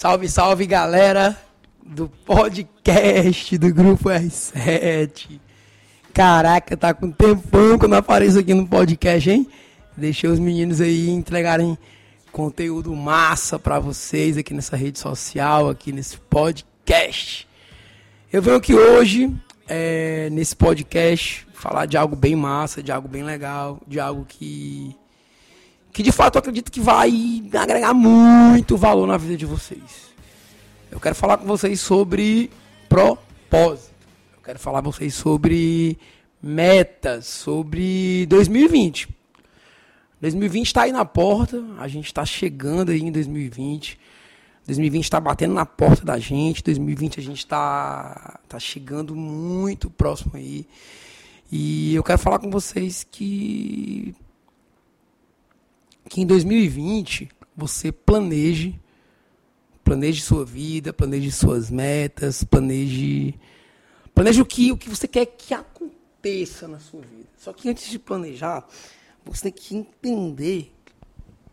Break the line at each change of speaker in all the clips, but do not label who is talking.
Salve, salve, galera do podcast do Grupo R7. Caraca, tá com tempão que eu não apareço aqui no podcast, hein? Deixei os meninos aí entregarem conteúdo massa para vocês aqui nessa rede social, aqui nesse podcast. Eu venho aqui hoje, é, nesse podcast, falar de algo bem massa, de algo bem legal, de algo que que de fato eu acredito que vai agregar muito valor na vida de vocês. Eu quero falar com vocês sobre propósito. Eu quero falar com vocês sobre metas, sobre 2020. 2020 está aí na porta, a gente está chegando aí em 2020. 2020 está batendo na porta da gente, 2020 a gente está tá chegando muito próximo aí. E eu quero falar com vocês que que em 2020 você planeje, planeje sua vida, planeje suas metas, planeje, planeje o que, o que você quer que aconteça na sua vida. Só que antes de planejar, você tem que entender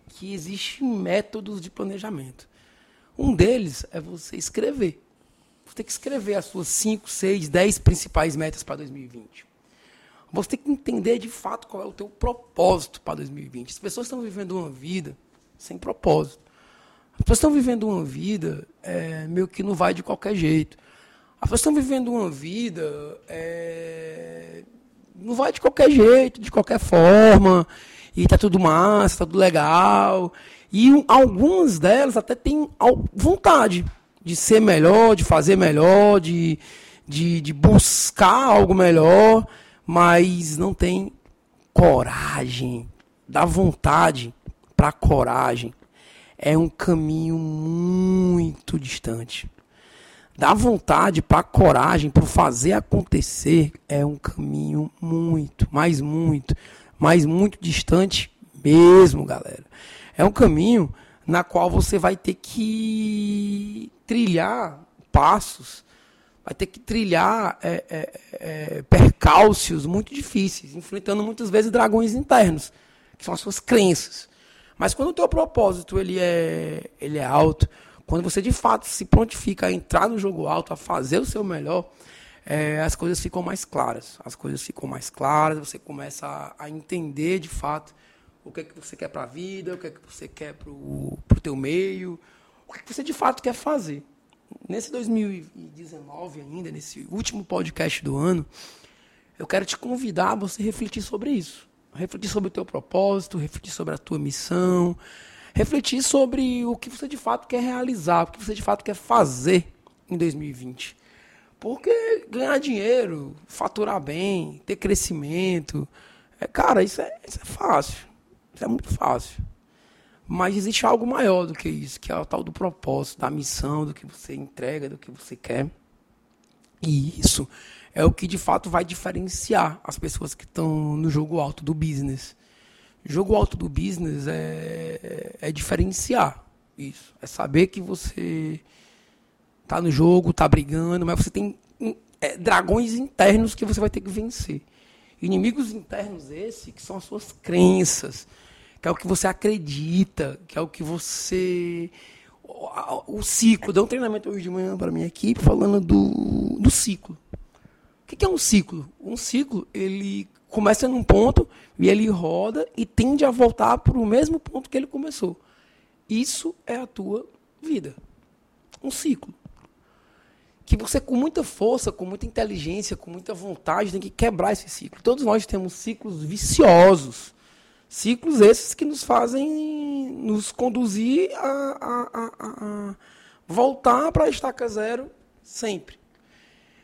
que existem métodos de planejamento. Um deles é você escrever. Você tem que escrever as suas 5, 6, 10 principais metas para 2020. Você tem que entender de fato qual é o teu propósito para 2020. As pessoas estão vivendo uma vida sem propósito. As pessoas estão vivendo uma vida é, meio que não vai de qualquer jeito. As pessoas estão vivendo uma vida é, não vai de qualquer jeito, de qualquer forma. E tá tudo massa, tá tudo legal. E um, algumas delas até têm vontade de ser melhor, de fazer melhor, de, de, de buscar algo melhor mas não tem coragem. Da vontade para coragem é um caminho muito distante. Da vontade para coragem, para fazer acontecer, é um caminho muito, mas muito, mas muito distante mesmo, galera. É um caminho na qual você vai ter que trilhar passos vai ter que trilhar é, é, é, percalços muito difíceis, enfrentando muitas vezes dragões internos, que são as suas crenças. Mas quando o teu propósito ele é, ele é alto, quando você de fato se prontifica a entrar no jogo alto, a fazer o seu melhor, é, as coisas ficam mais claras. As coisas ficam mais claras, você começa a, a entender de fato o que é que você quer para a vida, o que é que você quer para o teu meio, o que, é que você de fato quer fazer. Nesse 2019 ainda, nesse último podcast do ano, eu quero te convidar a você refletir sobre isso. Refletir sobre o teu propósito, refletir sobre a tua missão, refletir sobre o que você de fato quer realizar, o que você de fato quer fazer em 2020. Porque ganhar dinheiro, faturar bem, ter crescimento, é, cara, isso é, isso é fácil. Isso é muito fácil. Mas existe algo maior do que isso, que é o tal do propósito, da missão, do que você entrega, do que você quer. E isso é o que de fato vai diferenciar as pessoas que estão no jogo alto do business. Jogo alto do business é, é diferenciar isso. É saber que você tá no jogo, tá brigando, mas você tem é, dragões internos que você vai ter que vencer. Inimigos internos esses que são as suas crenças que é o que você acredita, que é o que você. O, ciclo. Deu um treinamento hoje de manhã para minha equipe falando do, do ciclo. O que é um ciclo? Um ciclo, ele começa num ponto e ele roda e tende a voltar para o mesmo ponto que ele começou. Isso é a tua vida. Um ciclo. Que você, com muita força, com muita inteligência, com muita vontade, tem que quebrar esse ciclo. Todos nós temos ciclos viciosos Ciclos esses que nos fazem nos conduzir a, a, a, a voltar para a estaca zero sempre.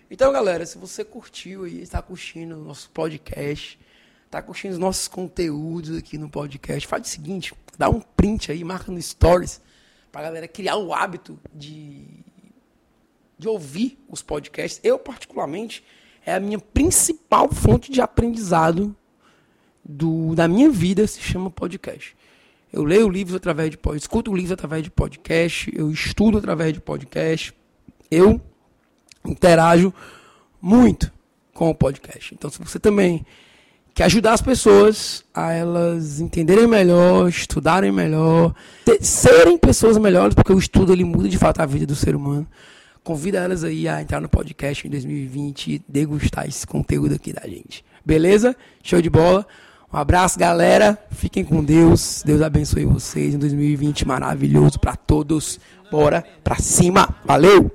Então, galera, se você curtiu e está curtindo o nosso podcast, está curtindo os nossos conteúdos aqui no podcast, faz o seguinte, dá um print aí, marca no Stories, para a galera criar o hábito de, de ouvir os podcasts. Eu, particularmente, é a minha principal fonte de aprendizado do, da minha vida se chama podcast. Eu leio livros através de podcast, escuto livros através de podcast, eu estudo através de podcast, eu interajo muito com o podcast. Então, se você também que é ajudar as pessoas a elas entenderem melhor, estudarem melhor, serem pessoas melhores, porque o estudo ele muda de fato a vida do ser humano. Convida elas aí a entrar no podcast em 2020 e degustar esse conteúdo aqui da gente. Beleza? Show de bola. Um abraço, galera. Fiquem com Deus. Deus abençoe vocês. Um 2020 maravilhoso para todos. Bora pra cima. Valeu!